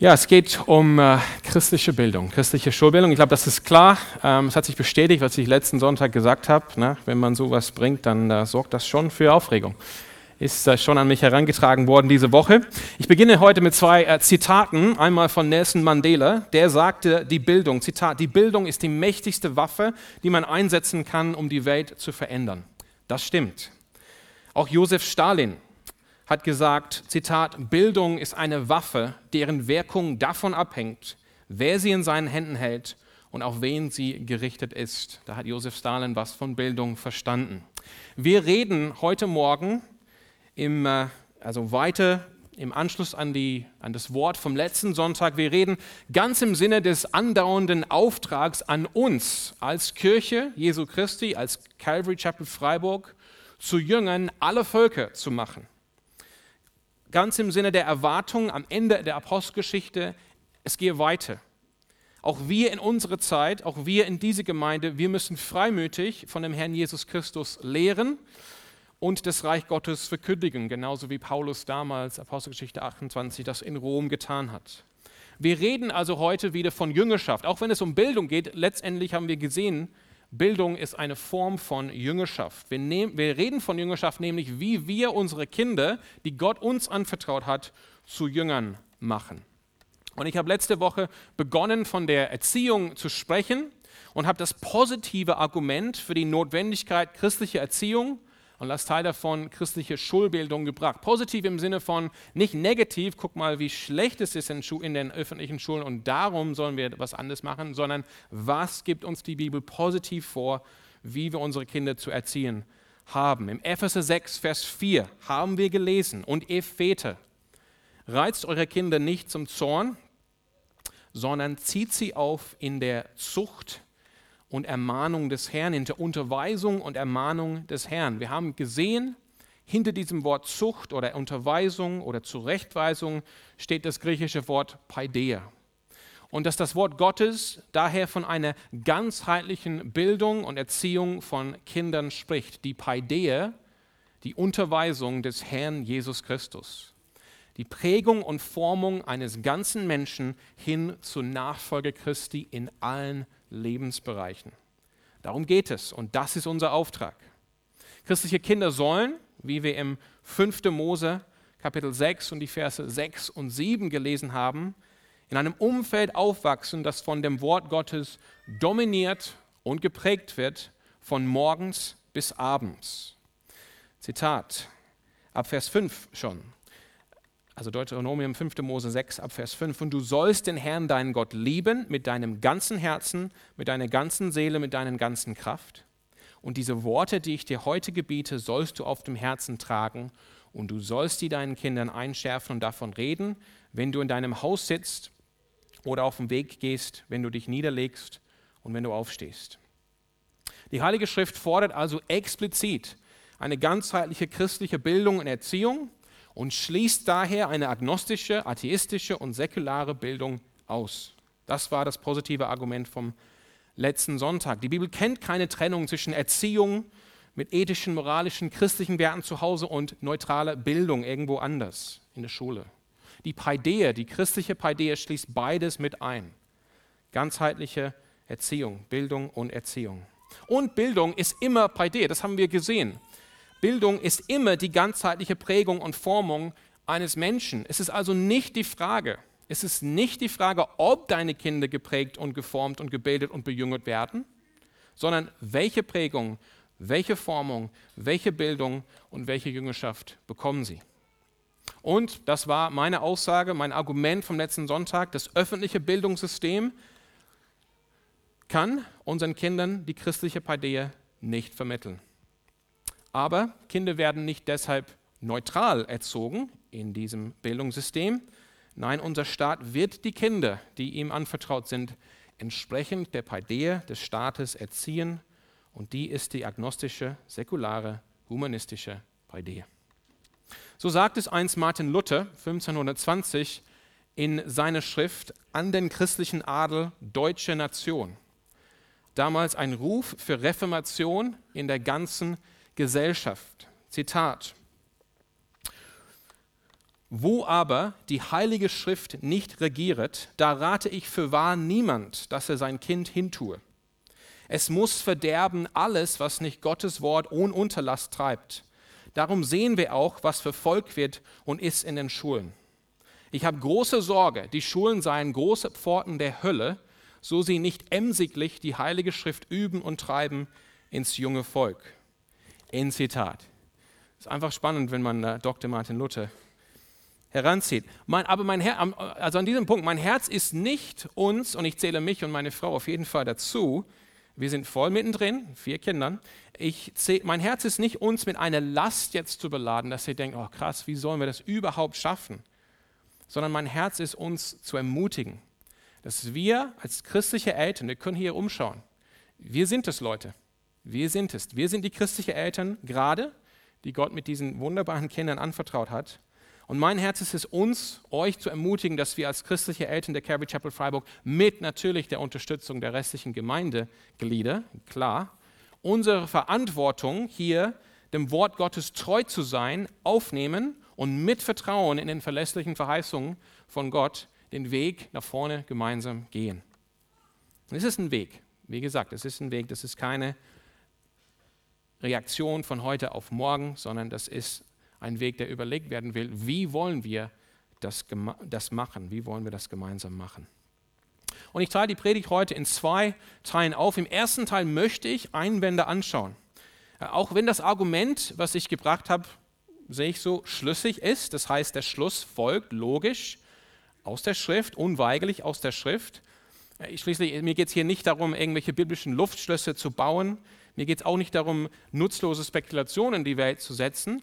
Ja, es geht um äh, christliche Bildung, christliche Schulbildung. Ich glaube, das ist klar. Ähm, es hat sich bestätigt, was ich letzten Sonntag gesagt habe. Ne? Wenn man sowas bringt, dann äh, sorgt das schon für Aufregung. Ist äh, schon an mich herangetragen worden diese Woche. Ich beginne heute mit zwei äh, Zitaten. Einmal von Nelson Mandela, der sagte, die Bildung, Zitat, die Bildung ist die mächtigste Waffe, die man einsetzen kann, um die Welt zu verändern. Das stimmt. Auch Josef Stalin hat gesagt, Zitat, Bildung ist eine Waffe, deren Wirkung davon abhängt, wer sie in seinen Händen hält und auf wen sie gerichtet ist. Da hat Josef Stalin was von Bildung verstanden. Wir reden heute Morgen im, äh, also weiter im Anschluss an, die, an das Wort vom letzten Sonntag, wir reden ganz im Sinne des andauernden Auftrags an uns als Kirche Jesu Christi, als Calvary Chapel Freiburg, zu Jüngern aller Völker zu machen ganz im Sinne der Erwartung am Ende der Apostelgeschichte, es gehe weiter. Auch wir in unserer Zeit, auch wir in diese Gemeinde, wir müssen freimütig von dem Herrn Jesus Christus lehren und das Reich Gottes verkündigen, genauso wie Paulus damals, Apostelgeschichte 28, das in Rom getan hat. Wir reden also heute wieder von Jüngerschaft, auch wenn es um Bildung geht. Letztendlich haben wir gesehen, Bildung ist eine Form von Jüngerschaft. Wir, nehm, wir, reden von Jüngerschaft, nämlich wie wir unsere Kinder, die Gott uns anvertraut hat, zu Jüngern machen. Und ich habe letzte Woche begonnen, von der Erziehung zu sprechen und habe das positive Argument für die Notwendigkeit christlicher Erziehung und als Teil davon christliche Schulbildung gebracht. Positiv im Sinne von nicht negativ, guck mal, wie schlecht es ist in, in, den öffentlichen Schulen und darum sollen wir was anderes machen, sondern was gibt uns die Bibel positiv vor, wie wir unsere Kinder zu erziehen haben. Im Epheser 6, Vers 4 haben wir gelesen, und ihr Väter, reizt eure Kinder nicht zum Zorn, sondern zieht sie auf in der Zucht und Ermahnung des Herrn, hinter Unterweisung und Ermahnung des Herrn. Wir haben gesehen, hinter diesem Wort Zucht oder Unterweisung oder Zurechtweisung steht das griechische Wort Paideia. Und dass das Wort Gottes daher von einer ganzheitlichen Bildung und Erziehung von Kindern spricht. Die Paideia, die Unterweisung des Herrn Jesus Christus. Die Prägung und Formung eines ganzen Menschen hin zur Nachfolge Christi in allen Lebensbereichen. Darum geht es und das ist unser Auftrag. Christliche Kinder sollen, wie wir im 5. Mose Kapitel 6 und die Verse 6 und 7 gelesen haben, in einem Umfeld aufwachsen, das von dem Wort Gottes dominiert und geprägt wird, von morgens bis abends. Zitat, ab Vers 5 schon also Deuteronomium 5. Mose 6 ab Vers 5, und du sollst den Herrn, deinen Gott, lieben mit deinem ganzen Herzen, mit deiner ganzen Seele, mit deiner ganzen Kraft. Und diese Worte, die ich dir heute gebiete, sollst du auf dem Herzen tragen, und du sollst die deinen Kindern einschärfen und davon reden, wenn du in deinem Haus sitzt oder auf dem Weg gehst, wenn du dich niederlegst und wenn du aufstehst. Die Heilige Schrift fordert also explizit eine ganzheitliche christliche Bildung und Erziehung, und schließt daher eine agnostische, atheistische und säkulare Bildung aus. Das war das positive Argument vom letzten Sonntag. Die Bibel kennt keine Trennung zwischen Erziehung mit ethischen, moralischen, christlichen Werten zu Hause und neutraler Bildung irgendwo anders in der Schule. Die Paideia, die christliche Paideia schließt beides mit ein. Ganzheitliche Erziehung, Bildung und Erziehung. Und Bildung ist immer Paideia, das haben wir gesehen. Bildung ist immer die ganzheitliche Prägung und Formung eines Menschen. Es ist also nicht die Frage, es ist nicht die Frage, ob deine Kinder geprägt und geformt und gebildet und bejüngert werden, sondern welche Prägung, welche Formung, welche Bildung und welche Jüngerschaft bekommen sie. Und das war meine Aussage, mein Argument vom letzten Sonntag, das öffentliche Bildungssystem kann unseren Kindern die christliche Paideia nicht vermitteln. Aber Kinder werden nicht deshalb neutral erzogen in diesem Bildungssystem. Nein, unser Staat wird die Kinder, die ihm anvertraut sind, entsprechend der Paideia des Staates erziehen. Und die ist die agnostische, säkulare, humanistische Paideia. So sagt es einst Martin Luther 1520 in seiner Schrift An den christlichen Adel Deutsche Nation. Damals ein Ruf für Reformation in der ganzen Gesellschaft. Zitat. Wo aber die Heilige Schrift nicht regiert, da rate ich für wahr niemand, dass er sein Kind hintue. Es muss verderben alles, was nicht Gottes Wort ohne Unterlass treibt. Darum sehen wir auch, was verfolgt wird und ist in den Schulen. Ich habe große Sorge, die Schulen seien große Pforten der Hölle, so sie nicht emsiglich die Heilige Schrift üben und treiben ins junge Volk. In Zitat. Ist einfach spannend, wenn man äh, Dr. Martin Luther heranzieht. Mein, aber mein Her also an diesem Punkt, mein Herz ist nicht uns, und ich zähle mich und meine Frau auf jeden Fall dazu, wir sind voll mittendrin, vier Kindern. Ich zähl, mein Herz ist nicht uns mit einer Last jetzt zu beladen, dass ihr denkt, oh krass, wie sollen wir das überhaupt schaffen? Sondern mein Herz ist uns zu ermutigen, dass wir als christliche Eltern, wir können hier umschauen, wir sind es Leute, wir sind es. Wir sind die christliche Eltern gerade, die Gott mit diesen wunderbaren Kindern anvertraut hat. Und mein Herz ist es, uns, euch zu ermutigen, dass wir als christliche Eltern der Calvary Chapel Freiburg mit natürlich der Unterstützung der restlichen Gemeindeglieder, klar, unsere Verantwortung hier, dem Wort Gottes treu zu sein, aufnehmen und mit Vertrauen in den verlässlichen Verheißungen von Gott den Weg nach vorne gemeinsam gehen. Es ist ein Weg. Wie gesagt, es ist ein Weg, das ist keine Reaktion von heute auf morgen, sondern das ist ein Weg, der überlegt werden will, wie wollen wir das, das machen, wie wollen wir das gemeinsam machen. Und ich teile die Predigt heute in zwei Teilen auf. Im ersten Teil möchte ich Einwände anschauen. Äh, auch wenn das Argument, was ich gebracht habe, sehe ich so, schlüssig ist, das heißt, der Schluss folgt logisch aus der Schrift, unweigerlich aus der Schrift. Äh, schließlich, mir geht es hier nicht darum, irgendwelche biblischen Luftschlösser zu bauen. Mir geht es auch nicht darum, nutzlose Spekulationen in die Welt zu setzen,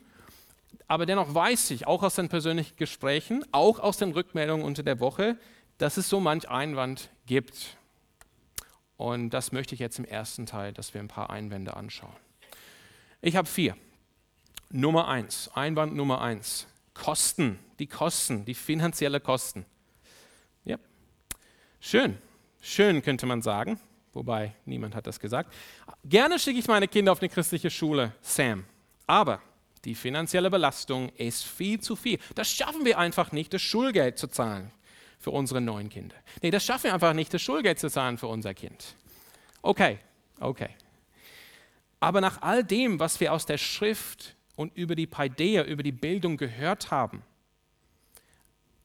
aber dennoch weiß ich, auch aus den persönlichen Gesprächen, auch aus den Rückmeldungen unter der Woche, dass es so manch Einwand gibt. Und das möchte ich jetzt im ersten Teil, dass wir ein paar Einwände anschauen. Ich habe vier. Nummer eins, Einwand Nummer eins. Kosten, die Kosten, die finanzielle Kosten. Ja, schön, schön könnte man sagen, wobei niemand hat das gesagt. Gerne schicke ich meine Kinder auf eine christliche Schule, Sam. Aber die finanzielle Belastung ist viel zu viel. Das schaffen wir einfach nicht, das Schulgeld zu zahlen für unsere neuen Kinder. Nee, das schaffen wir einfach nicht, das Schulgeld zu zahlen für unser Kind. Okay, okay. Aber nach all dem, was wir aus der Schrift und über die Paideia, über die Bildung gehört haben,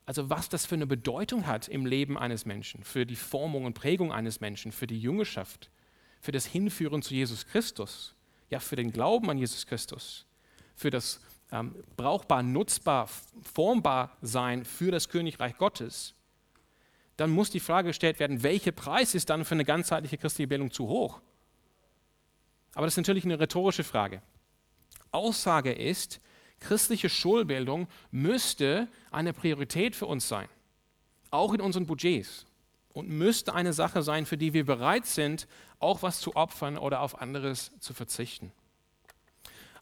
also was das für eine Bedeutung hat im Leben eines Menschen, für die Formung und Prägung eines Menschen, für die Jüngerschaft, für das Hinführen zu Jesus Christus, ja, für den Glauben an Jesus Christus, für das ähm, brauchbar, nutzbar, formbar sein für das Königreich Gottes, dann muss die Frage gestellt werden, welcher Preis ist dann für eine ganzheitliche christliche Bildung zu hoch? Aber das ist natürlich eine rhetorische Frage. Aussage ist, christliche Schulbildung müsste eine Priorität für uns sein, auch in unseren Budgets und müsste eine Sache sein, für die wir bereit sind, auch was zu opfern oder auf anderes zu verzichten.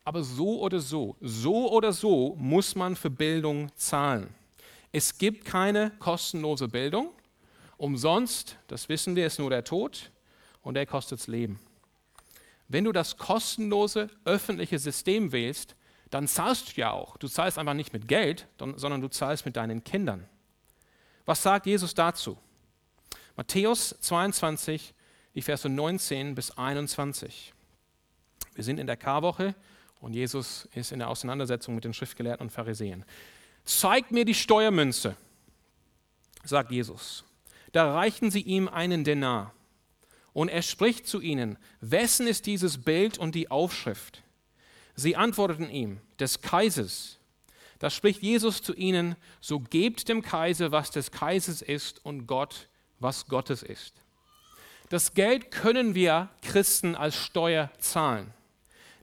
Aber so oder so, so oder so muss man für Bildung zahlen. Es gibt keine kostenlose Bildung. Umsonst, das wissen wir, ist nur der Tod und der kostet das Leben. Wenn du das kostenlose öffentliche System wählst, dann zahlst du ja auch. Du zahlst einfach nicht mit Geld, sondern du zahlst mit deinen Kindern. Was sagt Jesus dazu? Matthäus 22, die Verse 19 bis 21. Wir sind in der Karwoche und Jesus ist in der Auseinandersetzung mit den Schriftgelehrten und Pharisäern. Zeigt mir die Steuermünze, sagt Jesus. Da reichen sie ihm einen Denar. Und er spricht zu ihnen, wessen ist dieses Bild und die Aufschrift? Sie antworteten ihm, des Kaisers. Da spricht Jesus zu ihnen, so gebt dem Kaiser, was des Kaisers ist, und Gott, was Gottes ist. Das Geld können wir Christen als Steuer zahlen.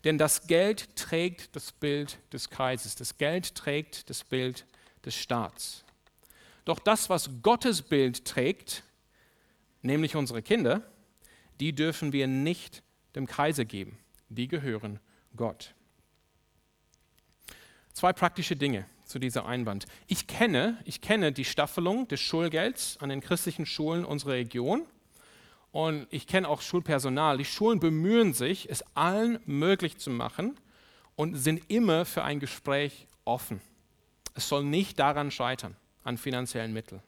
Denn das Geld trägt das Bild des Kaisers, das Geld trägt das Bild des Staats. Doch das, was Gottes Bild trägt, nämlich unsere Kinder, die dürfen wir nicht dem Kaiser geben. Die gehören Gott. Zwei praktische Dinge zu dieser Einwand. Ich kenne, ich kenne die Staffelung des Schulgelds an den christlichen Schulen unserer Region und ich kenne auch Schulpersonal. Die Schulen bemühen sich, es allen möglich zu machen und sind immer für ein Gespräch offen. Es soll nicht daran scheitern, an finanziellen Mitteln.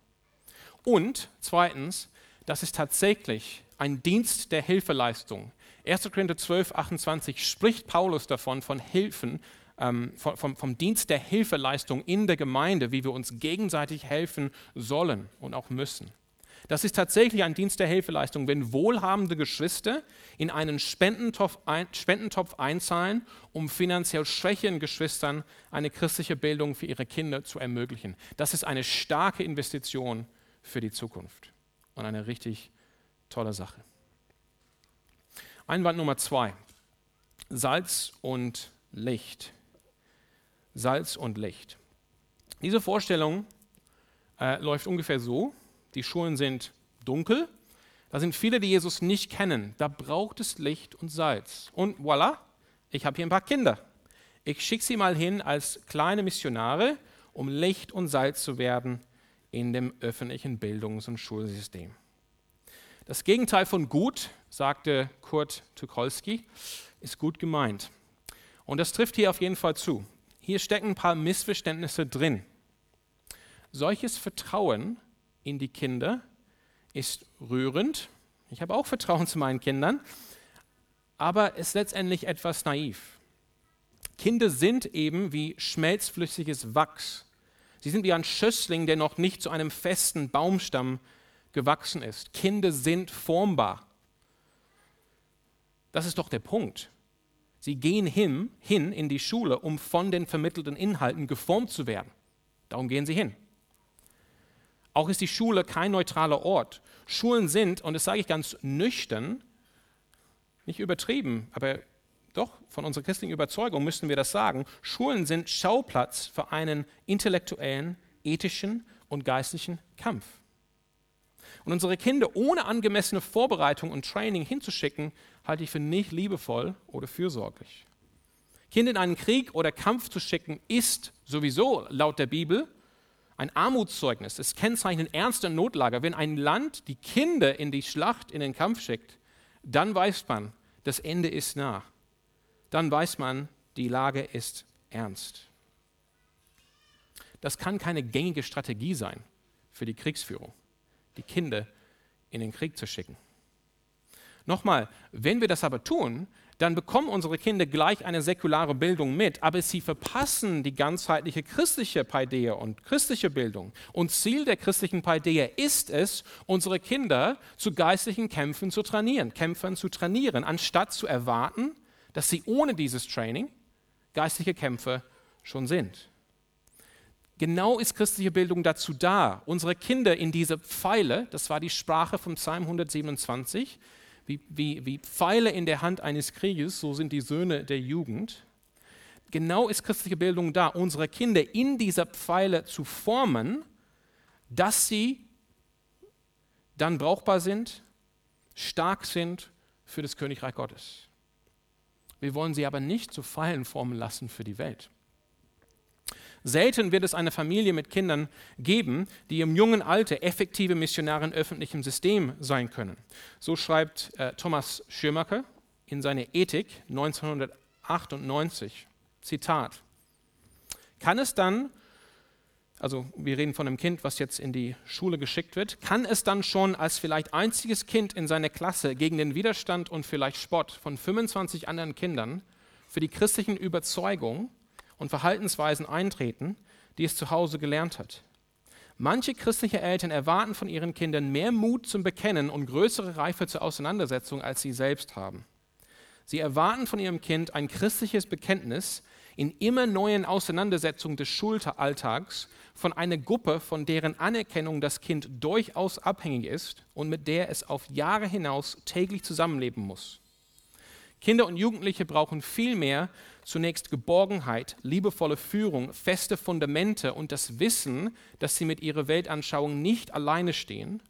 Und zweitens, das ist tatsächlich ein Dienst der Hilfeleistung. 1. Korinther 12, 28 spricht Paulus davon, von Hilfen, ähm, vom, vom Dienst der Hilfeleistung in der Gemeinde, wie wir uns gegenseitig helfen sollen und auch müssen. Das ist tatsächlich ein Dienst der Hilfeleistung, wenn wohlhabende Geschwister in einen Spendentopf, ein, Spendentopf einzahlen, um finanziell schwächeren Geschwistern eine christliche Bildung für ihre Kinder zu ermöglichen. Das ist eine starke Investition für die Zukunft und eine richtig tolle Sache. Einwand Nummer zwei. Salz und Licht. Salz und Licht. Diese Vorstellung äh, läuft ungefähr so. Die Schulen sind dunkel. Da sind viele, die Jesus nicht kennen. Da braucht es Licht und Salz. Und voilà, ich habe hier ein paar Kinder. Ich schicke sie mal hin als kleine Missionare, um Licht und Salz zu werden in dem öffentlichen Bildungs- und Schulsystem. Das Gegenteil von gut, sagte Kurt Tucholsky, ist gut gemeint. Und das trifft hier auf jeden Fall zu. Hier stecken ein paar Missverständnisse drin. Solches Vertrauen in die Kinder ist rührend. Ich habe auch Vertrauen zu meinen Kindern, aber ist letztendlich etwas naiv. Kinder sind eben wie schmelzflüssiges Wachs. Sie sind wie ein Schössling, der noch nicht zu einem festen Baumstamm gewachsen ist. Kinder sind formbar. Das ist doch der Punkt. Sie gehen hin, hin in die Schule, um von den vermittelten Inhalten geformt zu werden. Darum gehen sie hin. Auch ist die Schule kein neutraler Ort. Schulen sind, und das sage ich ganz nüchtern, nicht übertrieben, aber doch von unserer christlichen Überzeugung müssten wir das sagen, Schulen sind Schauplatz für einen intellektuellen, ethischen und geistlichen Kampf. Und unsere Kinder ohne angemessene Vorbereitung und Training hinzuschicken, halte ich für nicht liebevoll oder fürsorglich. Kinder in einen Krieg oder Kampf zu schicken, ist sowieso laut der Bibel ein Armutszeugnis. Es kennzeichnet ernste Notlage. Wenn ein Land die Kinder in die Schlacht, in den Kampf schickt, dann weiß man, das Ende ist nah. Dann weiß man, die Lage ist ernst. Das kann keine gängige Strategie sein für die Kriegsführung, die Kinder in den Krieg zu schicken. Nochmal, wenn wir das aber tun, dann bekommen unsere Kinder gleich eine säkulare Bildung mit, aber sie verpassen die ganzheitliche christliche Paideia und christliche Bildung. Und Ziel der christlichen Paideia ist es, unsere Kinder zu geistlichen Kämpfen zu trainieren, Kämpfern zu trainieren, anstatt zu erwarten, dass sie ohne dieses Training geistliche Kämpfer schon sind. Genau ist christliche Bildung dazu da, unsere Kinder in diese Pfeile, das war die Sprache vom Psalm 127, wie, wie, wie Pfeile in der Hand eines Krieges, so sind die Söhne der Jugend. Genau ist christliche Bildung da, unsere Kinder in dieser Pfeile zu formen, dass sie dann brauchbar sind, stark sind für das Königreich Gottes. Wir wollen sie aber nicht zu Pfeilen formen lassen für die Welt. Selten wird es eine Familie mit Kindern geben, die im jungen Alter effektive Missionare in öffentlichem System sein können. So schreibt äh, Thomas Schirmacher in seiner Ethik 1998. Zitat. Kann es dann, also wir reden von einem Kind, was jetzt in die Schule geschickt wird, kann es dann schon als vielleicht einziges Kind in seiner Klasse gegen den Widerstand und vielleicht Spott von 25 anderen Kindern für die christlichen Überzeugungen und Verhaltensweisen eintreten, die es zu Hause gelernt hat. Manche christliche Eltern erwarten von ihren Kindern mehr Mut zum Bekennen und größere Reife zur Auseinandersetzung, als sie selbst haben. Sie erwarten von ihrem Kind ein christliches Bekenntnis in immer neuen Auseinandersetzungen des Schulteralltags von einer Gruppe, von deren Anerkennung das Kind durchaus abhängig ist und mit der es auf Jahre hinaus täglich zusammenleben muss. Kinder und Jugendliche brauchen vielmehr zunächst Geborgenheit, liebevolle Führung, feste Fundamente und das Wissen, dass sie mit ihrer Weltanschauung nicht alleine stehen,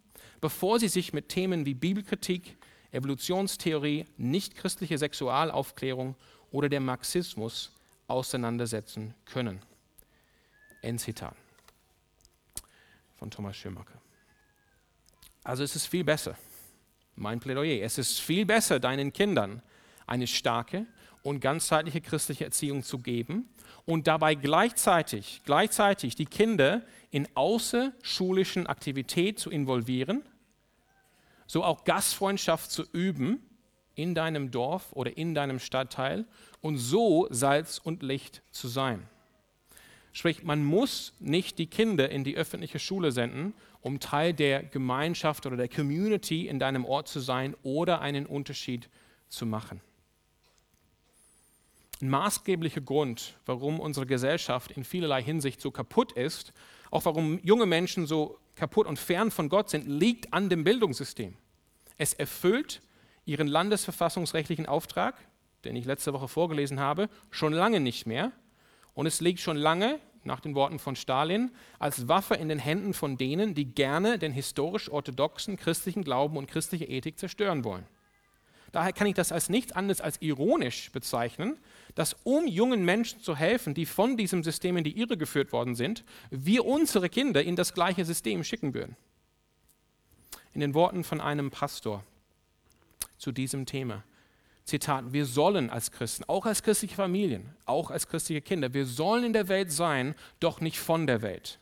bevor sie sich mit Themen wie Bibelkritik, Evolutionstheorie, nichtchristliche Sexualaufklärung oder der Marxismus auseinandersetzen können. Ein Zitat von Thomas Schumacher. Also es ist viel besser, mein Plädoyer, es ist viel besser, deinen Kindern eine starke und ganzheitliche christliche Erziehung zu geben und dabei gleichzeitig, gleichzeitig die Kinder in außerschulischen Aktivitäten zu involvieren, so auch Gastfreundschaft zu üben in deinem Dorf oder in deinem Stadtteil und so Salz und Licht zu sein. Sprich, man muss nicht die Kinder in die öffentliche Schule senden, um Teil der Gemeinschaft oder der Community in deinem Ort zu sein oder einen Unterschied zu machen. Ein maßgeblicher Grund, warum unsere Gesellschaft in vielerlei Hinsicht so kaputt ist, auch warum junge Menschen so kaputt und fern von Gott sind, liegt an dem Bildungssystem. Es erfüllt ihren landesverfassungsrechtlichen Auftrag, den ich letzte Woche vorgelesen habe, schon lange nicht mehr und es liegt schon lange, nach den Worten von Stalin, als Waffe in den Händen von denen, die gerne den historisch orthodoxen christlichen Glauben und christliche Ethik zerstören wollen. Daher kann ich das als nichts anderes als ironisch bezeichnen, dass um jungen Menschen zu helfen, die von diesem System in die Irre geführt worden sind, wir unsere Kinder in das gleiche System schicken würden. In den Worten von einem Pastor zu diesem Thema. Zitat, wir sollen als Christen, auch als christliche Familien, auch als christliche Kinder, wir sollen in der Welt sein, doch nicht von der Welt.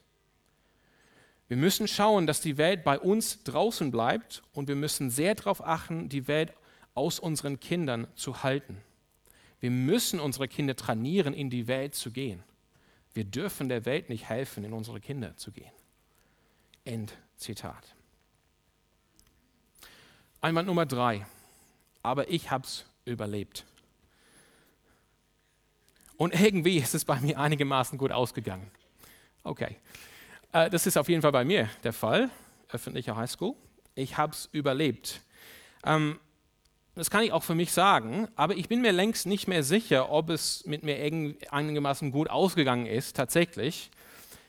Wir müssen schauen, dass die Welt bei uns draußen bleibt und wir müssen sehr darauf achten, die Welt aus unseren Kindern zu halten. Wir müssen unsere Kinder trainieren, in die Welt zu gehen. Wir dürfen der Welt nicht helfen, in unsere Kinder zu gehen. End Zitat. Einwand Nummer drei. Aber ich habe es überlebt. Und irgendwie ist es bei mir einigermaßen gut ausgegangen. Okay, äh, das ist auf jeden Fall bei mir der Fall, öffentliche Highschool. Ich habe es überlebt. Das kann ich auch für mich sagen, aber ich bin mir längst nicht mehr sicher, ob es mit mir einigermaßen gut ausgegangen ist, tatsächlich.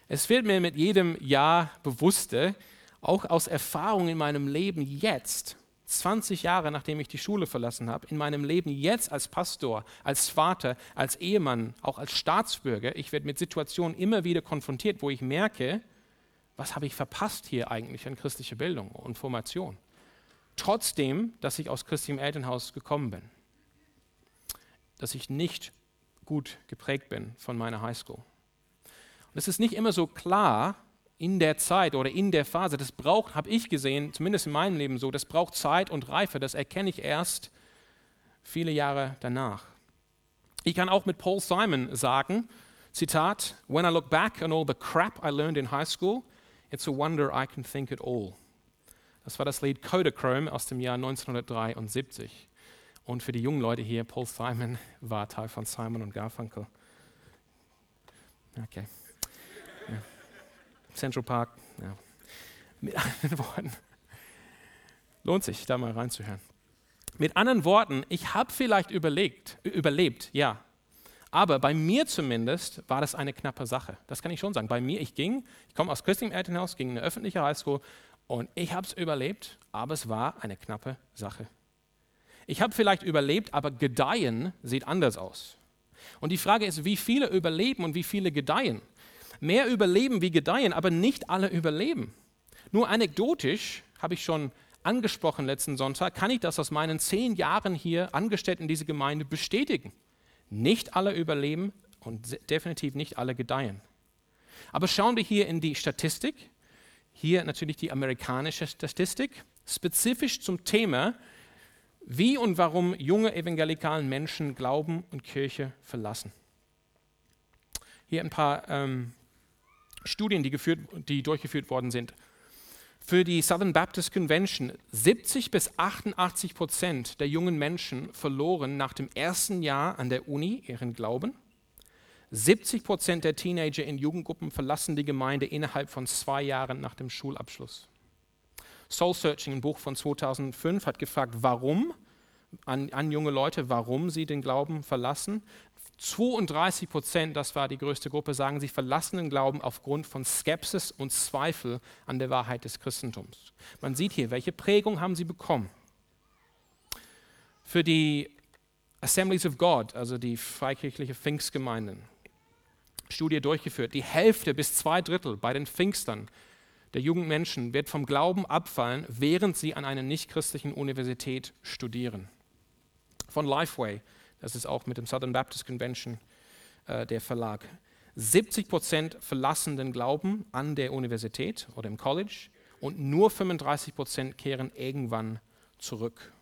Es wird mir mit jedem Jahr bewusster, auch aus Erfahrung in meinem Leben jetzt, 20 Jahre nachdem ich die Schule verlassen habe, in meinem Leben jetzt als Pastor, als Vater, als Ehemann, auch als Staatsbürger, ich werde mit Situationen immer wieder konfrontiert, wo ich merke, was habe ich verpasst hier eigentlich an christlicher Bildung und Formation. Trotzdem, dass ich aus christlichem Elternhaus gekommen bin, dass ich nicht gut geprägt bin von meiner Highschool. Und es ist nicht immer so klar, in der Zeit oder in der Phase, das braucht, habe ich gesehen, zumindest in meinem Leben so, das braucht Zeit und Reife, das erkenne ich erst viele Jahre danach. Ich kann auch mit Paul Simon sagen, Zitat, When I look back on all the crap I learned in high school, it's a wonder I can think it all. Das war das Lied Kodachrome aus dem Jahr 1973. Und für die jungen Leute hier, Paul Simon war Teil von Simon und Garfunkel. Okay. Ja. Central Park. Ja. Mit anderen Worten, lohnt sich, da mal reinzuhören. Mit anderen Worten, ich habe vielleicht überlegt, überlebt, ja. Aber bei mir zumindest war das eine knappe Sache. Das kann ich schon sagen. Bei mir, ich ging, ich komme aus christlichem Elternhaus, ging in eine öffentliche Highschool und ich habe es überlebt, aber es war eine knappe Sache. Ich habe vielleicht überlebt, aber gedeihen sieht anders aus. Und die Frage ist, wie viele überleben und wie viele gedeihen? mehr überleben wie gedeihen, aber nicht alle überleben. Nur anekdotisch habe ich schon angesprochen letzten Sonntag, kann ich das aus meinen zehn Jahren hier angestellt in dieser Gemeinde bestätigen. Nicht alle überleben und definitiv nicht alle gedeihen. Aber schauen wir hier in die Statistik. Hier natürlich die amerikanische Statistik, spezifisch zum Thema, wie und warum junge evangelikalen Menschen Glauben und Kirche verlassen. Hier ein paar ähm, Studien, die, geführt, die durchgeführt worden sind. Für die Southern Baptist Convention 70 bis 88 Prozent der jungen Menschen verloren nach dem ersten Jahr an der Uni ihren Glauben. 70 Prozent der Teenager in Jugendgruppen verlassen die Gemeinde innerhalb von zwei Jahren nach dem Schulabschluss. Soul Searching, ein Buch von 2005, hat gefragt, warum an, an junge Leute, warum sie den Glauben verlassen. 32 Prozent, das war die größte Gruppe, sagen, sie verlassen den Glauben aufgrund von Skepsis und Zweifel an der Wahrheit des Christentums. Man sieht hier, welche Prägung haben sie bekommen. Für die Assemblies of God, also die freikirchliche Pfingstgemeinden, Studie durchgeführt. Die Hälfte bis zwei Drittel bei den Pfingstern der jungen Menschen wird vom Glauben abfallen, während sie an einer nichtchristlichen Universität studieren. Von Lifeway Das ist auch mit dem Southern Baptist Convention äh, der Verlag. 70 Prozent verlassen den Glauben an der Universität oder im College und nur 35 Prozent kehren irgendwann zurück.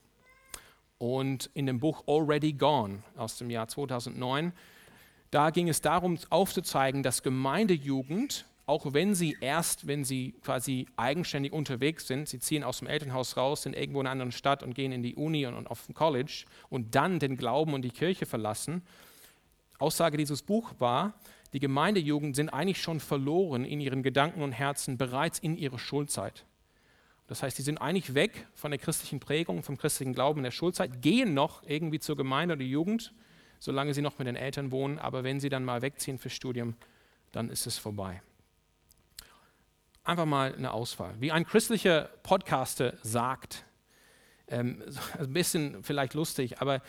Und in dem Buch Already Gone aus dem Jahr 2009, da ging es darum aufzuzeigen, dass Gemeindejugend, auch wenn sie erst, wenn sie quasi eigenständig unterwegs sind, sie ziehen aus dem Elternhaus raus, sind irgendwo in einer anderen Stadt und gehen in die Uni und, auf den College und dann den Glauben und die Kirche verlassen. Aussage dieses Buchs war, die Gemeindejugend sind eigentlich schon verloren in ihren Gedanken und Herzen bereits in ihrer Schulzeit. Das heißt, sie sind eigentlich weg von der christlichen Prägung, vom christlichen Glauben in der Schulzeit, gehen noch irgendwie zur Gemeinde oder Jugend, solange sie noch mit den Eltern wohnen, aber wenn sie dann mal wegziehen fürs Studium, dann ist es vorbei. Einfach mal eine Auswahl. Wie ein christlicher Podcaster sagt, ähm, ein bisschen vielleicht lustig, aber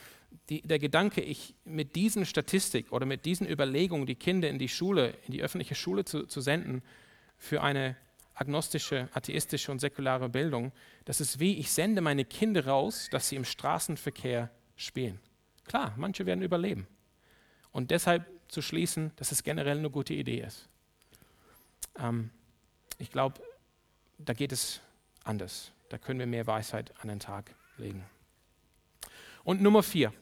die, der Gedanke, ich mit diesen Statistik oder mit diesen Überlegungen die Kinder in die Schule, in die öffentliche Schule zu, zu senden, für eine agnostische, atheistische und säkulare Bildung, das ist wie, ich sende meine Kinder raus, dass sie im Straßenverkehr spielen. Klar, manche werden überleben. Und deshalb zu schließen, dass es generell eine gute Idee ist. Ähm, ich glaube, da geht es anders. Da können wir mehr Weisheit an den Tag legen. Und Nummer vier,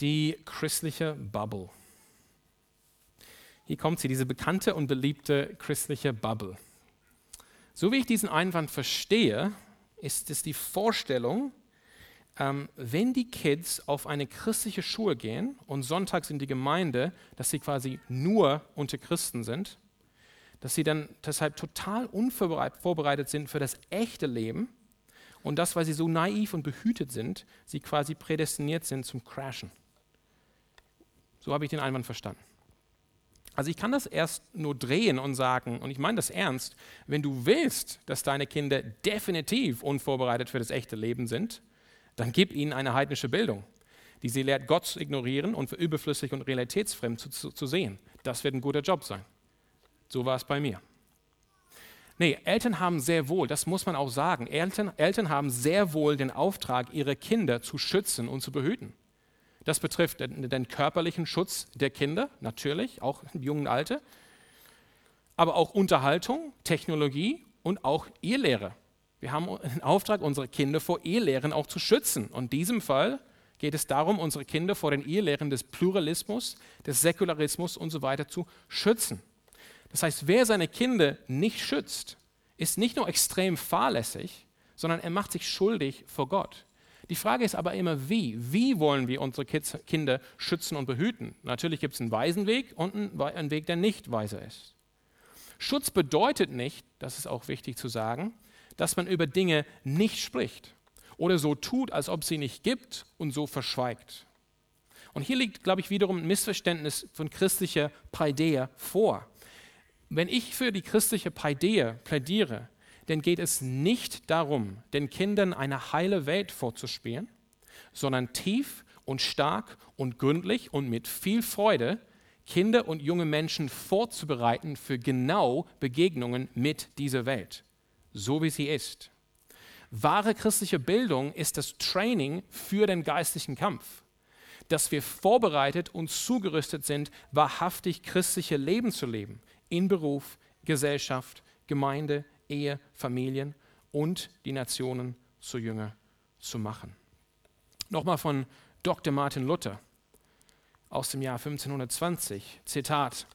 die christliche Bubble. Hier kommt sie, diese bekannte und beliebte christliche Bubble. So wie ich diesen Einwand verstehe, ist es die Vorstellung, ähm, wenn die Kids auf eine christliche Schule gehen und sonntags in die Gemeinde, dass sie quasi nur unter Christen sind, dass sie dann deshalb total unvorbereitet sind für das echte Leben und das, weil sie so naiv und behütet sind, sie quasi prädestiniert sind zum Crashen. So habe ich den Einwand verstanden. Also ich kann das erst nur drehen und sagen, und ich meine das ernst, wenn du willst, dass deine Kinder definitiv unvorbereitet für das echte Leben sind, dann gib ihnen eine heidnische Bildung, die sie lehrt, Gott zu ignorieren und für überflüssig und realitätsfremd zu, zu, zu sehen. Das wird ein guter Job sein. So war es bei mir. Nee, Eltern haben sehr wohl, das muss man auch sagen, Eltern, Eltern haben sehr wohl den Auftrag, ihre Kinder zu schützen und zu behüten. Das betrifft den, den körperlichen Schutz der Kinder, natürlich, auch im jungen Alter, aber auch Unterhaltung, Technologie und auch Ehelehre. Wir haben den Auftrag, unsere Kinder vor Ehelehren auch zu schützen. Und in diesem Fall geht es darum, unsere Kinder vor den Ehelehren des Pluralismus, des Säkularismus und so weiter zu schützen. Das heißt, wer seine Kinder nicht schützt, ist nicht nur extrem fahrlässig, sondern er macht sich schuldig vor Gott. Die Frage ist aber immer, wie? Wie wollen wir unsere Kids, Kinder schützen und behüten? Natürlich gibt es einen weisen Weg und einen Weg, der nicht weiser ist. Schutz bedeutet nicht, das ist auch wichtig zu sagen, dass man über Dinge nicht spricht oder so tut, als ob sie nicht gibt und so verschweigt. Und hier liegt, glaube ich, wiederum ein Missverständnis von christlicher Paideia vor. Wenn ich für die christliche Paideia plädiere, dann geht es nicht darum, den Kindern eine heile Welt vorzuspielen, sondern tief und stark und gründlich und mit viel Freude Kinder und junge Menschen vorzubereiten für genau Begegnungen mit dieser Welt, so wie sie ist. Wahre christliche Bildung ist das Training für den geistlichen Kampf, dass wir vorbereitet und zugerüstet sind, wahrhaftig christliche Leben zu leben, in Beruf, Gesellschaft, Gemeinde, Ehe, Familien und die Nationen zu Jünger zu machen. Nochmal von Dr. Martin Luther aus dem Jahr 1520, Zitat,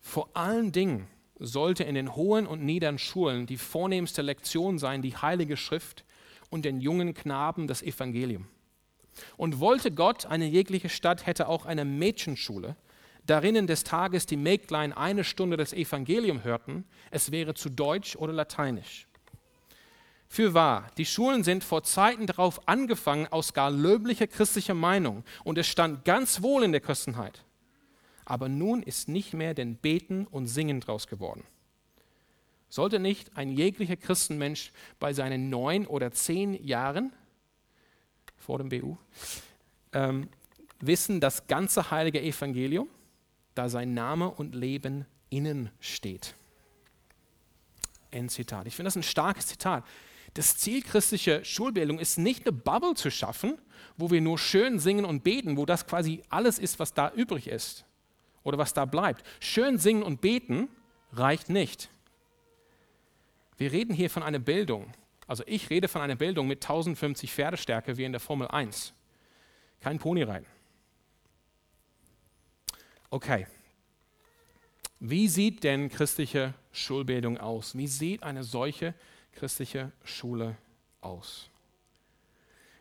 vor allen Dingen sollte in den hohen und niederen Schulen die vornehmste Lektion sein, die Heilige Schrift und den jungen Knaben das Evangelium. Und wollte Gott, eine jegliche Stadt hätte auch eine Mädchenschule, darinnen des Tages die Mägdlein eine Stunde das Evangelium hörten, es wäre zu Deutsch oder Lateinisch. Für wahr, die Schulen sind vor Zeiten darauf angefangen aus gar löblicher christlicher Meinung und es stand ganz wohl in der Christenheit. Aber nun ist nicht mehr denn Beten und Singen draus geworden. Sollte nicht ein jeglicher Christenmensch bei seinen neun oder zehn Jahren vor dem BU ähm, wissen, das ganze heilige Evangelium, da sein Name und Leben innen steht. End Zitat. Ich finde das ein starkes Zitat. Das Ziel christlicher Schulbildung ist nicht eine Bubble zu schaffen, wo wir nur schön singen und beten, wo das quasi alles ist, was da übrig ist oder was da bleibt. Schön singen und beten reicht nicht. Wir reden hier von einer Bildung. Also ich rede von einer Bildung mit 1050 Pferdestärke wie in der Formel 1. Kein Ponyreiten. Okay. Wie sieht denn christliche Schulbildung aus? Wie sieht eine solche christliche Schule aus?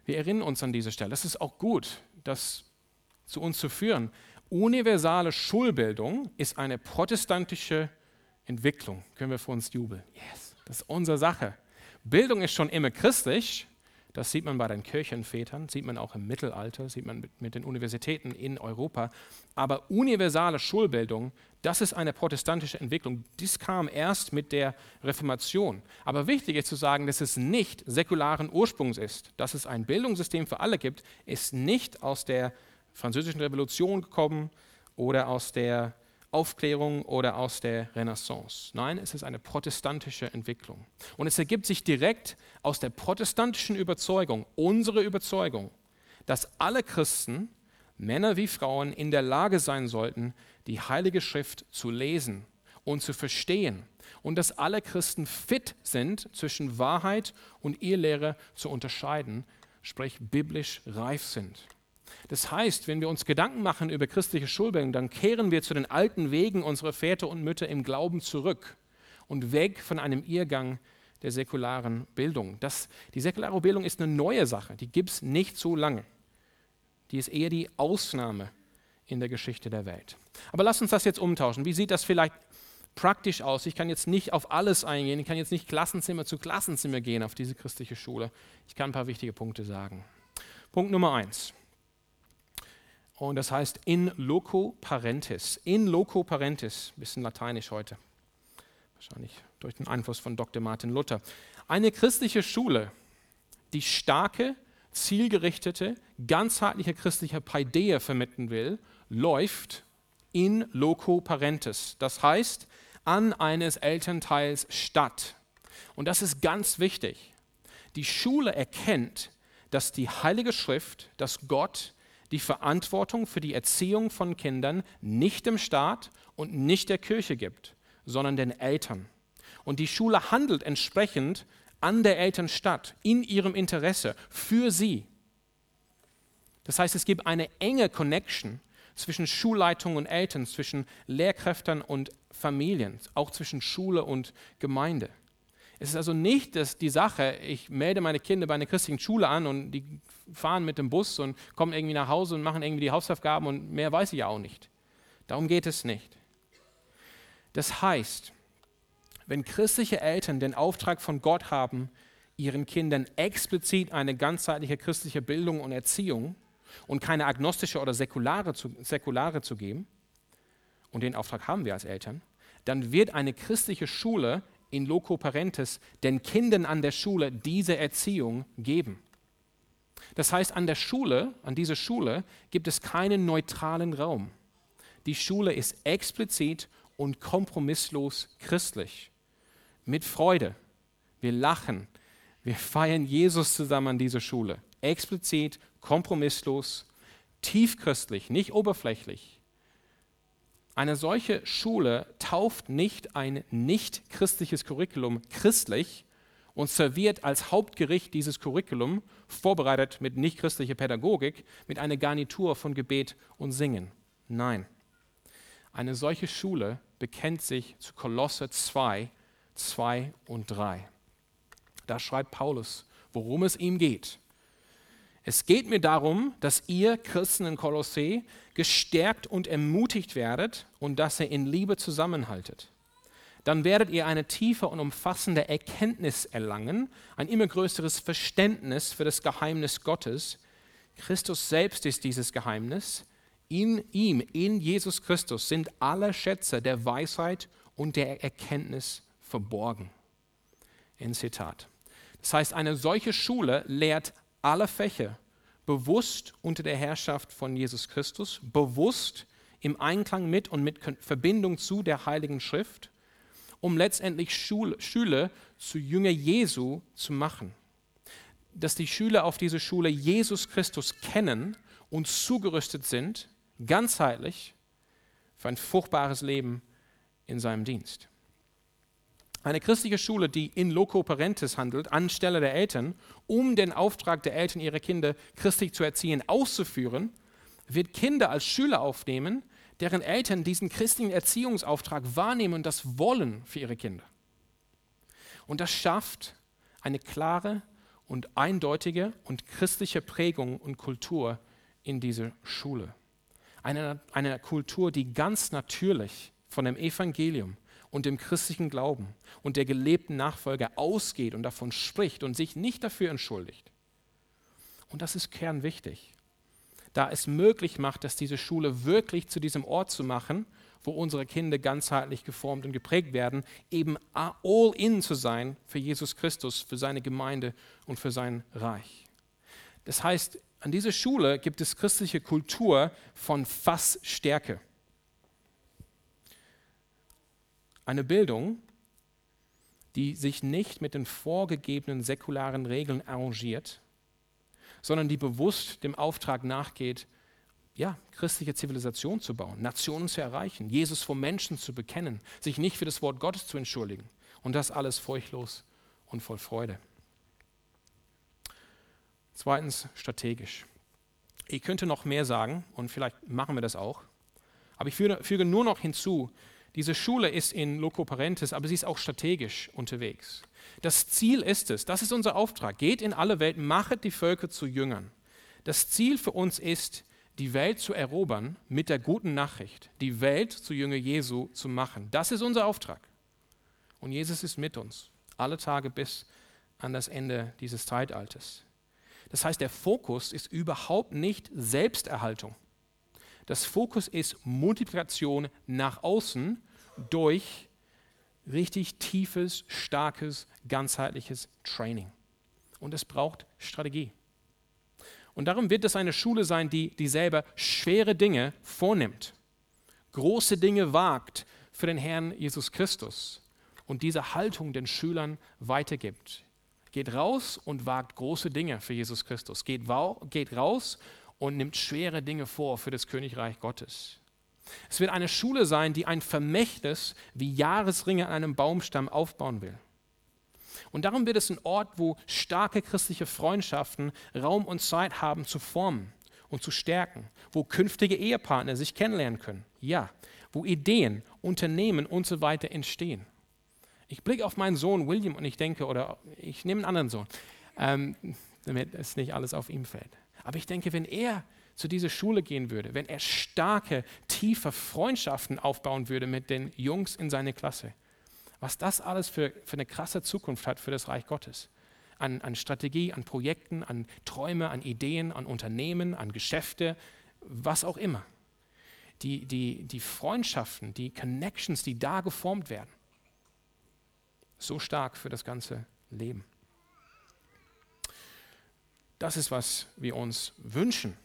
Wir erinnern uns an diese Stelle. Das ist auch gut, das zu uns zu führen. Universale Schulbildung ist eine protestantische Entwicklung. Können wir für uns jubeln? Yes, das ist unsere Sache. Bildung ist schon immer christlich. Das sieht man bei den Kirchenvätern, sieht man auch im Mittelalter, sieht man mit, mit den Universitäten in Europa. Aber universale Schulbildung, das ist eine protestantische Entwicklung. Dies kam erst mit der Reformation. Aber wichtig ist zu sagen, dass es nicht säkularen Ursprungs ist. Dass es ein Bildungssystem für alle gibt, ist nicht aus der französischen Revolution gekommen oder aus der Aufklärung oder aus der Renaissance. Nein, es ist eine protestantische Entwicklung. Und es ergibt sich direkt aus der protestantischen Überzeugung, unsere Überzeugung, dass alle Christen, Männer wie Frauen, in der Lage sein sollten, die Heilige Schrift zu lesen und zu verstehen. Und dass alle Christen fit sind, zwischen Wahrheit und Irrlehre zu unterscheiden, sprich biblisch reif sind. Das heißt, wenn wir uns Gedanken machen über christliche Schulbildung, dann kehren wir zu den alten Wegen unserer Väter und Mütter im Glauben zurück und weg von einem Irrgang der säkularen Bildung. Das, die säkulare Bildung ist eine neue Sache, die gibt es nicht so lange. Die ist eher die Ausnahme in der Geschichte der Welt. Aber lass uns das jetzt umtauschen. Wie sieht das vielleicht praktisch aus? Ich kann jetzt nicht auf alles eingehen, ich kann jetzt nicht Klassenzimmer zu Klassenzimmer gehen auf diese christliche Schule. Ich kann ein paar wichtige Punkte sagen. Punkt Nummer eins. Und das heißt in loco parentis. In loco parentis, bisschen lateinisch heute. Wahrscheinlich durch den Einfluss von Dr. Martin Luther. Eine christliche Schule, die starke, zielgerichtete, ganzheitliche christliche Paideia vermitteln will, läuft in loco parentis. Das heißt, an eines Elternteils statt. Und das ist ganz wichtig. Die Schule erkennt, dass die Heilige Schrift, dass Gott die Verantwortung für die Erziehung von Kindern nicht dem Staat und nicht der Kirche gibt, sondern den Eltern. Und die Schule handelt entsprechend an der Eltern statt, in ihrem Interesse, für sie. Das heißt, es gibt eine enge Connection zwischen Schulleitung und Eltern, zwischen Lehrkräften und Familien, auch zwischen Schule und Gemeinde. Es ist also nicht dass die Sache, ich melde meine Kinder bei einer christlichen Schule an und die fahren mit dem Bus und kommen irgendwie nach Hause und machen irgendwie die Hausaufgaben und mehr weiß ich ja auch nicht. Darum geht es nicht. Das heißt, wenn christliche Eltern den Auftrag von Gott haben, ihren Kindern explizit eine ganzheitliche christliche Bildung und Erziehung und keine agnostische oder säkulare zu, säkulare zu geben, und den Auftrag haben wir als Eltern, dann wird eine christliche Schule in loco parentis den Kindern an der Schule diese Erziehung geben. Das heißt, an der Schule, an dieser Schule gibt es keinen neutralen Raum. Die Schule ist explizit und kompromisslos christlich. Mit Freude. Wir lachen. Wir feiern Jesus zusammen an dieser Schule. Explizit, kompromisslos, tiefchristlich, nicht oberflächlich. Eine solche Schule tauft nicht ein nicht christliches Curriculum christlich und serviert als Hauptgericht dieses Curriculum, vorbereitet mit nicht christlicher Pädagogik, mit einer Garnitur von Gebet und Singen. Nein. Eine solche Schule bekennt sich zu Kolosse 2, 2 und 3. Da schreibt Paulus, worum es ihm geht. Es geht mir darum, dass ihr Christen in Kolossee gestärkt und ermutigt werdet und dass ihr in Liebe zusammenhaltet. Dann werdet ihr eine tiefe und umfassende Erkenntnis erlangen, ein immer größeres Verständnis für das Geheimnis Gottes. Christus selbst ist dieses Geheimnis. In ihm, in Jesus Christus, sind alle Schätze der Weisheit und der Erkenntnis verborgen. Ein Zitat. Das heißt, eine solche Schule lehrt alle Fächer bewusst unter der Herrschaft von Jesus Christus, bewusst im Einklang mit und mit Verbindung zu der Heiligen Schrift, um letztendlich Schüler zu Jünger Jesu zu machen. Dass die Schüler auf dieser Schule Jesus Christus kennen und zugerüstet sind, ganzheitlich, für ein fruchtbares Leben in seinem Dienst. Eine christliche Schule, die in loco parentis handelt, anstelle der Eltern, um den Auftrag der Eltern, ihre Kinder christlich zu erziehen, auszuführen, wird Kinder als Schüler aufnehmen, deren Eltern diesen christlichen Erziehungsauftrag wahrnehmen und das wollen für ihre Kinder. Und das schafft eine klare und eindeutige und christliche Prägung und Kultur in dieser Schule. Eine, eine Kultur, die ganz natürlich von dem Evangelium und dem christlichen Glauben und der gelebten Nachfolge ausgeht und davon spricht und sich nicht dafür entschuldigt. Und das ist kernwichtig da es möglich macht, dass diese Schule wirklich zu diesem Ort zu machen, wo unsere Kinder ganzheitlich geformt und geprägt werden, eben all in zu sein für Jesus Christus, für seine Gemeinde und für sein Reich. Das heißt, an dieser Schule gibt es christliche Kultur von Fassstärke. Eine Bildung, die sich nicht mit den vorgegebenen säkularen Regeln arrangiert, sondern die bewusst dem Auftrag nachgeht, ja, christliche Zivilisation zu bauen, Nationen zu erreichen, Jesus vor Menschen zu bekennen, sich nicht für das Wort Gottes zu entschuldigen und das alles furchtlos und voll Freude. Zweitens strategisch. Ich könnte noch mehr sagen und vielleicht machen wir das auch, aber ich füge, füge nur noch hinzu, diese Schule ist in Loco Parentis, aber sie ist auch strategisch unterwegs. Das Ziel ist es, das ist unser Auftrag, geht in alle Welt, machet die Völker zu Jüngern. Das Ziel für uns ist, die Welt zu erobern mit der guten Nachricht, die Welt zu Jünger Jesu zu machen. Das ist unser Auftrag. Und Jesus ist mit uns, alle Tage bis an das Ende dieses Zeitalters. Das heißt, der Fokus ist überhaupt nicht Selbsterhaltung. Das Fokus ist Multiplikation nach außen durch richtig tiefes, starkes, ganzheitliches Training. Und es braucht Strategie. Und darum wird es eine Schule sein, die, die selber schwere Dinge vornimmt, große Dinge wagt für den Herrn Jesus Christus und diese Haltung den Schülern weitergibt. Geht raus und wagt große Dinge für Jesus Christus. Geht, geht raus und nimmt schwere Dinge vor für das Königreich Gottes. Es wird eine Schule sein, die ein Vermächtnis wie Jahresringe an einem Baumstamm aufbauen will. Und darum wird es ein Ort, wo starke christliche Freundschaften Raum und Zeit haben zu formen und zu stärken, wo künftige Ehepartner sich kennenlernen können. Ja, wo Ideen, Unternehmen und so weiter entstehen. Ich blicke auf meinen Sohn William und ich denke, oder ich nehme einen anderen Sohn, ähm, damit es nicht alles auf ihm fällt. Aber ich denke, wenn er zu dieser Schule gehen würde, wenn er starke, tiefe Freundschaften aufbauen würde mit den Jungs in seiner Klasse, was das alles für, für eine krasse Zukunft hat für das Reich Gottes. An, an Strategie, an Projekten, an Träume, an Ideen, an Unternehmen, an Geschäfte, was auch immer. Die, die, die Freundschaften, die Connections, die da geformt werden, so stark für das ganze Leben. Das ist, was wir uns wünschen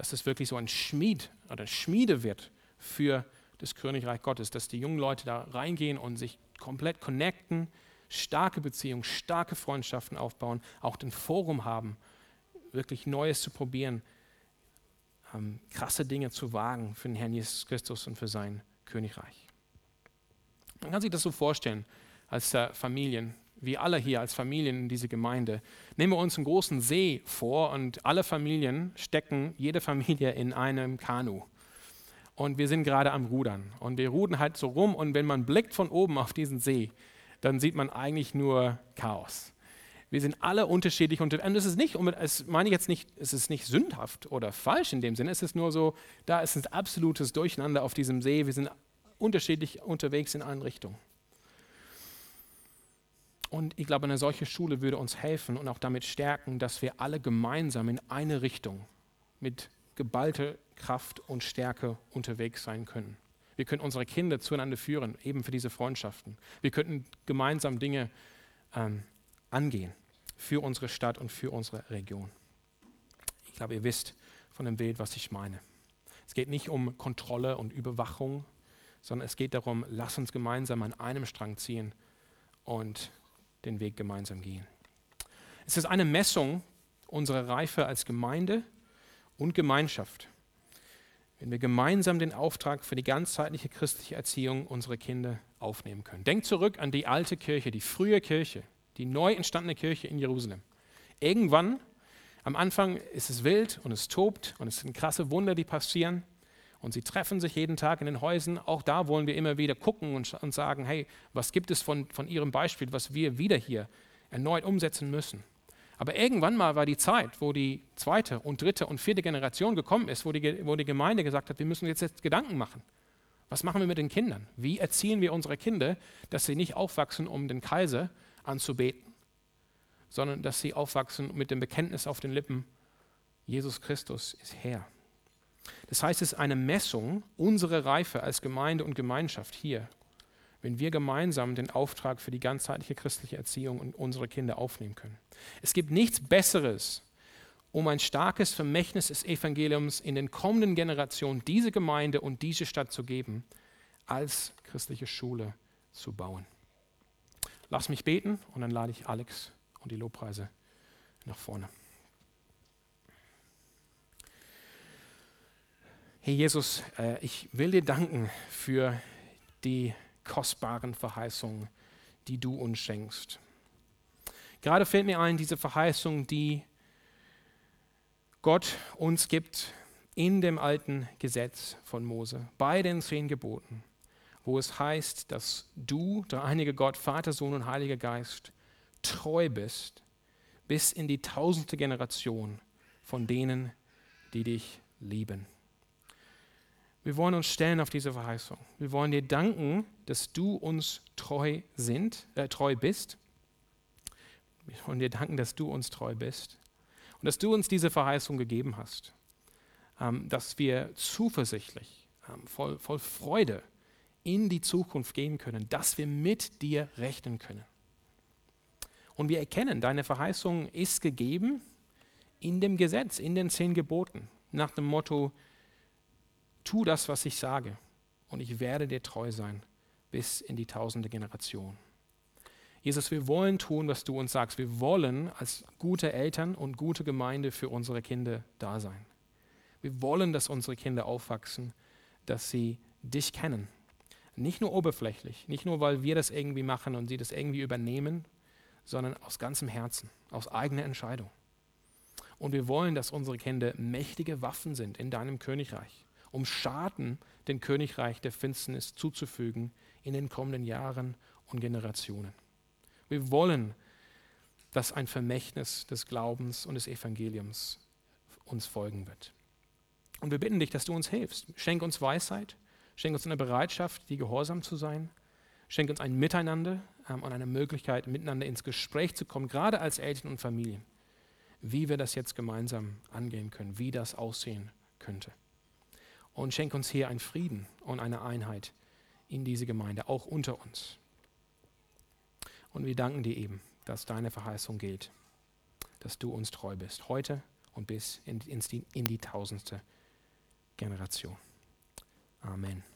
dass es wirklich so ein Schmied oder Schmiede wird für das Königreich Gottes, dass die jungen Leute da reingehen und sich komplett connecten, starke Beziehungen, starke Freundschaften aufbauen, auch den Forum haben, wirklich Neues zu probieren, ähm, krasse Dinge zu wagen für den Herrn Jesus Christus und für sein Königreich. Man kann sich das so vorstellen als äh, Familien wir alle hier als Familien in diese Gemeinde, nehmen wir uns einen großen See vor und alle Familien stecken, jede Familie in einem Kanu. Und wir sind gerade am Rudern. Und wir rudern halt so rum und wenn man blickt von oben auf diesen See, dann sieht man eigentlich nur Chaos. Wir sind alle unterschiedlich und es ist nicht, es meine ich jetzt nicht, es ist nicht sündhaft oder falsch in dem Sinne, es ist nur so, da ist ein absolutes Durcheinander auf diesem See, wir sind unterschiedlich unterwegs in allen Richtungen. Und ich glaube, eine solche Schule würde uns helfen und auch damit stärken, dass wir alle gemeinsam in eine Richtung mit geballter Kraft und Stärke unterwegs sein können. Wir können unsere Kinder zueinander führen, eben für diese Freundschaften. Wir könnten gemeinsam Dinge ähm, angehen für unsere Stadt und für unsere Region. Ich glaube, ihr wisst von dem Bild, was ich meine. Es geht nicht um Kontrolle und Überwachung, sondern es geht darum, lass uns gemeinsam an einem Strang ziehen und den Weg gemeinsam gehen. Es ist eine Messung unserer Reife als Gemeinde und Gemeinschaft, wenn wir gemeinsam den Auftrag für die ganzheitliche christliche Erziehung unserer Kinder aufnehmen können. Denkt zurück an die alte Kirche, die frühe Kirche, die neu entstandene Kirche in Jerusalem. Irgendwann, am Anfang ist es wild und es tobt und es sind krasse Wunder, die passieren und sie treffen sich jeden Tag in den Häusern. Auch da wollen wir immer wieder gucken und, und sagen, hey, was gibt es von, von ihrem Beispiel, was wir wieder hier erneut umsetzen müssen. Aber irgendwann mal war die Zeit, wo die zweite und dritte und vierte Generation gekommen ist, wo die, wo die Gemeinde gesagt hat, wir müssen jetzt, jetzt Gedanken machen. Was machen wir mit den Kindern? Wie erziehen wir unsere Kinder, dass sie nicht aufwachsen, um den Kaiser anzubeten, sondern dass sie aufwachsen mit dem Bekenntnis auf den Lippen, Jesus Christus ist Herr. Das heißt, es ist eine Messung unserer Reife als Gemeinde und Gemeinschaft hier, wenn wir gemeinsam den Auftrag für die ganzheitliche christliche Erziehung und unsere Kinder aufnehmen können. Es gibt nichts Besseres, um ein starkes Vermächtnis des Evangeliums in den kommenden Generationen diese Gemeinde und diese Stadt zu geben, als christliche Schule zu bauen. Lass mich beten und dann lade ich Alex und die Lobpreise nach vorne. Herr Jesus, äh, ich will dir danken für die kostbaren Verheißungen, die du uns schenkst. Gerade fällt mir ein, diese Verheißung, die Gott uns gibt in dem alten Gesetz von Mose, bei den zehn Geboten, wo es heißt, dass du, der einige Gott, Vater, Sohn und Heiliger Geist, treu bist bis in die tausendste Generation von denen, die dich lieben. Wir wollen uns stellen auf diese Verheißung. Wir wollen dir danken, dass du uns treu sind, äh, treu bist. Wir wollen dir danken, dass du uns treu bist und dass du uns diese Verheißung gegeben hast, ähm, dass wir zuversichtlich, ähm, voll, voll Freude in die Zukunft gehen können, dass wir mit dir rechnen können. Und wir erkennen, deine Verheißung ist gegeben in dem Gesetz, in den zehn Geboten, nach dem Motto, tu das, was ich sage, und ich werde dir treu sein bis in die tausende Generation. Jesus, wir wollen tun, was du uns sagst. Wir wollen als gute Eltern und gute Gemeinde für unsere Kinder da sein. Wir wollen, dass unsere Kinder aufwachsen, dass sie dich kennen. Nicht nur oberflächlich, nicht nur, weil wir das irgendwie machen und sie das irgendwie übernehmen, sondern aus ganzem Herzen, aus eigener Entscheidung. Und wir wollen, dass unsere Kinder mächtige Waffen sind in deinem Königreich um Schaden dem Königreich der Finsternis zuzufügen in den kommenden Jahren und Generationen. Wir wollen, dass ein Vermächtnis des Glaubens und des Evangeliums uns folgen wird. Und wir bitten dich, dass du uns hilfst. Schenk uns Weisheit, schenk uns eine Bereitschaft, die gehorsam zu sein. Schenk uns ein Miteinander ähm, und eine Möglichkeit, miteinander ins Gespräch zu kommen, gerade als Eltern und Familien, wie wir das jetzt gemeinsam angehen können, wie das aussehen könnte und schenk uns hier einen Frieden und eine Einheit in diese Gemeinde, auch unter uns. Und wir danken dir eben, dass deine Verheißung gilt, dass du uns treu bist, heute und bis in, in, in die tausendste Generation. Amen.